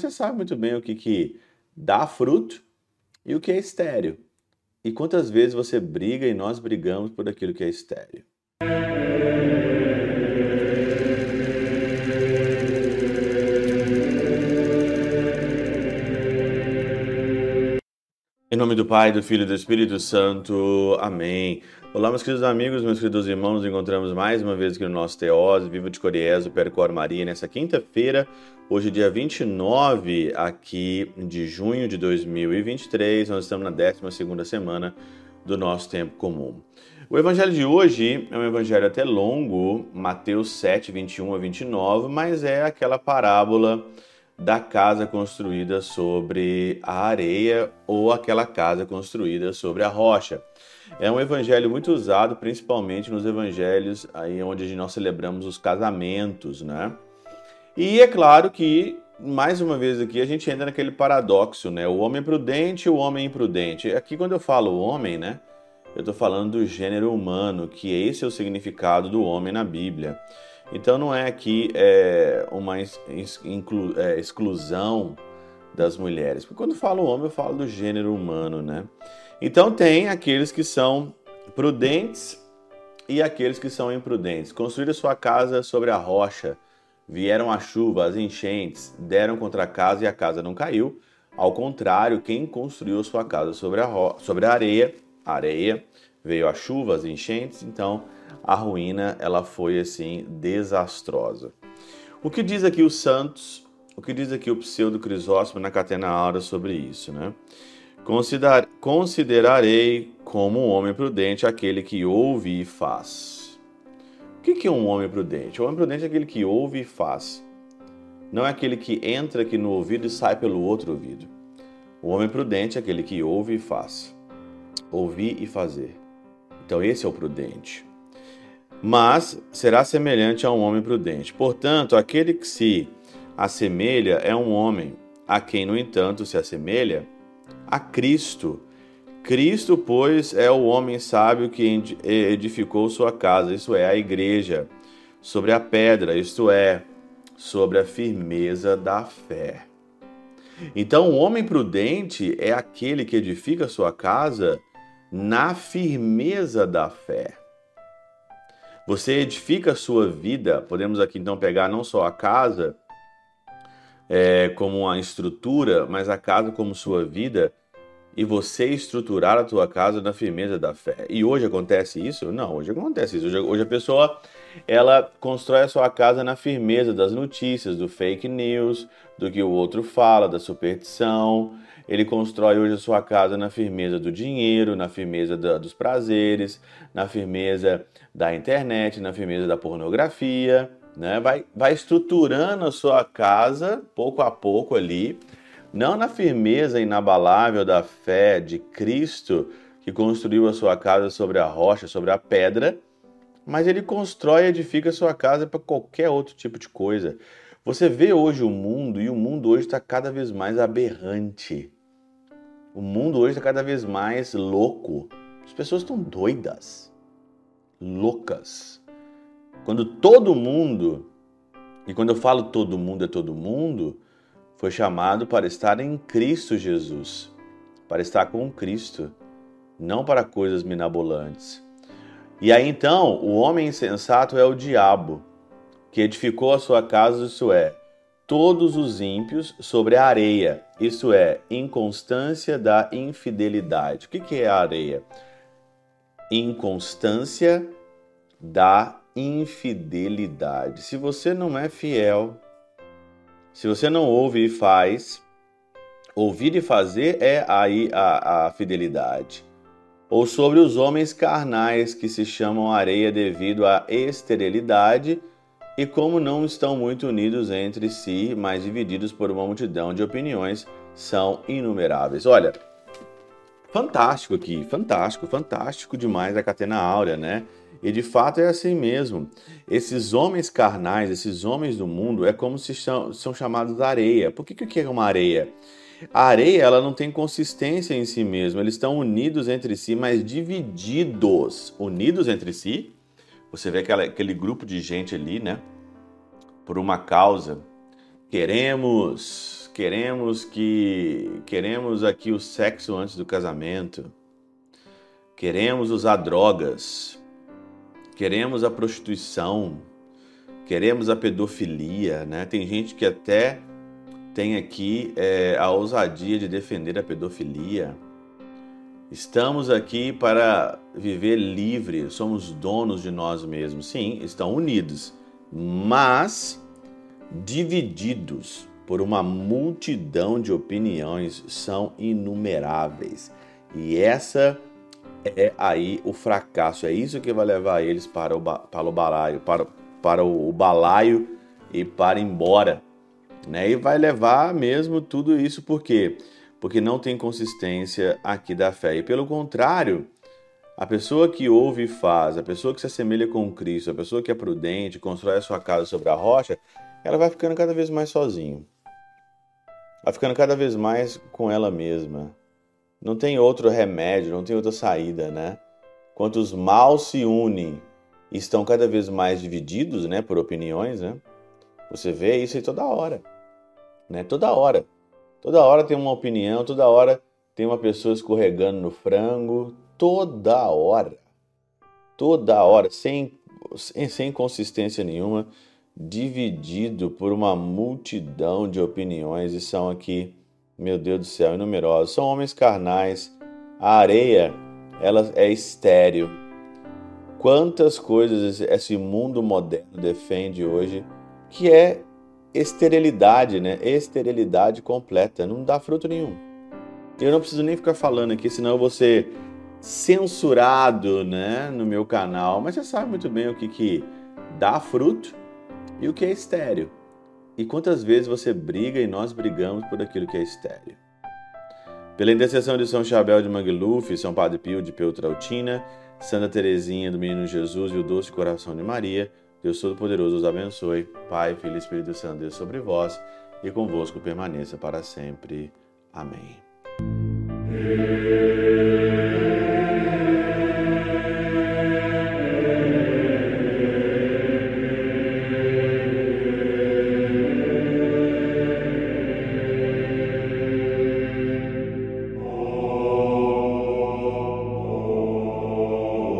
Você sabe muito bem o que, que dá fruto e o que é estéreo. E quantas vezes você briga e nós brigamos por aquilo que é estéreo. Em nome do Pai, do Filho e do Espírito Santo. Amém. Olá, meus queridos amigos, meus queridos irmãos, nos encontramos mais uma vez aqui no nosso Teose, Viva de Coriezo, Percor Maria, nessa quinta-feira, hoje dia 29 aqui de junho de 2023, nós estamos na 12ª semana do nosso tempo comum. O evangelho de hoje é um evangelho até longo, Mateus 7, 21 a 29, mas é aquela parábola da casa construída sobre a areia ou aquela casa construída sobre a rocha. É um evangelho muito usado, principalmente nos evangelhos aí onde nós celebramos os casamentos, né? E é claro que mais uma vez aqui a gente entra naquele paradoxo, né? O homem prudente e o homem imprudente. Aqui quando eu falo homem, né? Eu estou falando do gênero humano, que esse é o significado do homem na Bíblia. Então não é aqui é, uma é, exclusão das mulheres. Porque quando falo homem, eu falo do gênero humano, né? Então tem aqueles que são prudentes e aqueles que são imprudentes. Construíram sua casa sobre a rocha, vieram a chuva, as enchentes, deram contra a casa e a casa não caiu. Ao contrário, quem construiu sua casa sobre a, sobre a areia, areia, veio a chuva, as enchentes, então a ruína ela foi assim desastrosa. O que diz aqui o Santos, o que diz aqui o pseudo Crisóstomo na Catena Aura sobre isso, né? Consider, considerarei como um homem prudente aquele que ouve e faz. O que é um homem prudente? O homem prudente é aquele que ouve e faz. Não é aquele que entra aqui no ouvido e sai pelo outro ouvido. O homem prudente é aquele que ouve e faz. Ouvir e fazer. Então esse é o prudente mas será semelhante a um homem prudente. Portanto, aquele que se assemelha é um homem, a quem, no entanto, se assemelha a Cristo. Cristo, pois, é o homem sábio que edificou sua casa, isso é, a igreja, sobre a pedra, isto é, sobre a firmeza da fé. Então, o homem prudente é aquele que edifica sua casa na firmeza da fé. Você edifica a sua vida, podemos aqui então pegar não só a casa é, como uma estrutura, mas a casa como sua vida e você estruturar a tua casa na firmeza da fé. E hoje acontece isso? Não, hoje acontece isso. Hoje, hoje a pessoa ela constrói a sua casa na firmeza das notícias, do fake news, do que o outro fala, da superstição. Ele constrói hoje a sua casa na firmeza do dinheiro, na firmeza da, dos prazeres, na firmeza da internet, na firmeza da pornografia, né? Vai, vai estruturando a sua casa pouco a pouco ali, não na firmeza inabalável da fé de Cristo que construiu a sua casa sobre a rocha, sobre a pedra, mas ele constrói e edifica a sua casa para qualquer outro tipo de coisa. Você vê hoje o mundo e o mundo hoje está cada vez mais aberrante. O mundo hoje está cada vez mais louco. As pessoas estão doidas loucas. Quando todo mundo, e quando eu falo todo mundo é todo mundo, foi chamado para estar em Cristo Jesus, para estar com Cristo, não para coisas minabolantes. E aí então, o homem insensato é o diabo, que edificou a sua casa, isso é, todos os ímpios sobre a areia, isso é, inconstância da infidelidade. O que é a areia? inconstância da infidelidade. Se você não é fiel, se você não ouve e faz, ouvir e fazer é aí a, a fidelidade. Ou sobre os homens carnais que se chamam areia devido à esterilidade e como não estão muito unidos entre si, mas divididos por uma multidão de opiniões, são inumeráveis. Olha, fantástico aqui, fantástico, fantástico demais a Catena Áurea, né? E de fato é assim mesmo. Esses homens carnais, esses homens do mundo, é como se são, são chamados areia. Por que, que é uma areia? A areia ela não tem consistência em si mesma, eles estão unidos entre si, mas divididos. Unidos entre si, você vê aquela, aquele grupo de gente ali, né? Por uma causa. Queremos queremos que queremos aqui o sexo antes do casamento, queremos usar drogas, queremos a prostituição, queremos a pedofilia, né? Tem gente que até tem aqui é, a ousadia de defender a pedofilia. Estamos aqui para viver livre, somos donos de nós mesmos. Sim, estão unidos, mas divididos por uma multidão de opiniões são inumeráveis. E essa é aí o fracasso, é isso que vai levar eles para o, para o balaio, para, para o balaio e para embora. Né? E vai levar mesmo tudo isso por quê? Porque não tem consistência aqui da fé. E pelo contrário, a pessoa que ouve e faz, a pessoa que se assemelha com Cristo, a pessoa que é prudente, constrói a sua casa sobre a rocha, ela vai ficando cada vez mais sozinho. Vai ficando cada vez mais com ela mesma. Não tem outro remédio, não tem outra saída, né? Quantos mal se unem e estão cada vez mais divididos, né, por opiniões, né? Você vê isso aí toda hora, né? Toda hora. Toda hora tem uma opinião, toda hora tem uma pessoa escorregando no frango, toda hora. Toda hora, sem, sem consistência nenhuma, dividido por uma multidão de opiniões, e são aqui, meu Deus do céu, inumerosos. São homens carnais. A areia, ela é estéril. Quantas coisas esse mundo moderno defende hoje que é esterilidade, né? Esterilidade completa, não dá fruto nenhum. Eu não preciso nem ficar falando aqui, senão eu vou ser censurado, né, no meu canal. Mas você sabe muito bem o que que dá fruto e o que é estéril. E quantas vezes você briga e nós brigamos por aquilo que é estéril. Pela intercessão de São Chabel de Mangluf, São Padre Pio de Peutrautina, Santa Teresinha do Menino Jesus e o Doce Coração de Maria, Deus Todo-Poderoso os abençoe. Pai, Filho e Espírito Santo, Deus sobre vós e convosco permaneça para sempre. Amém.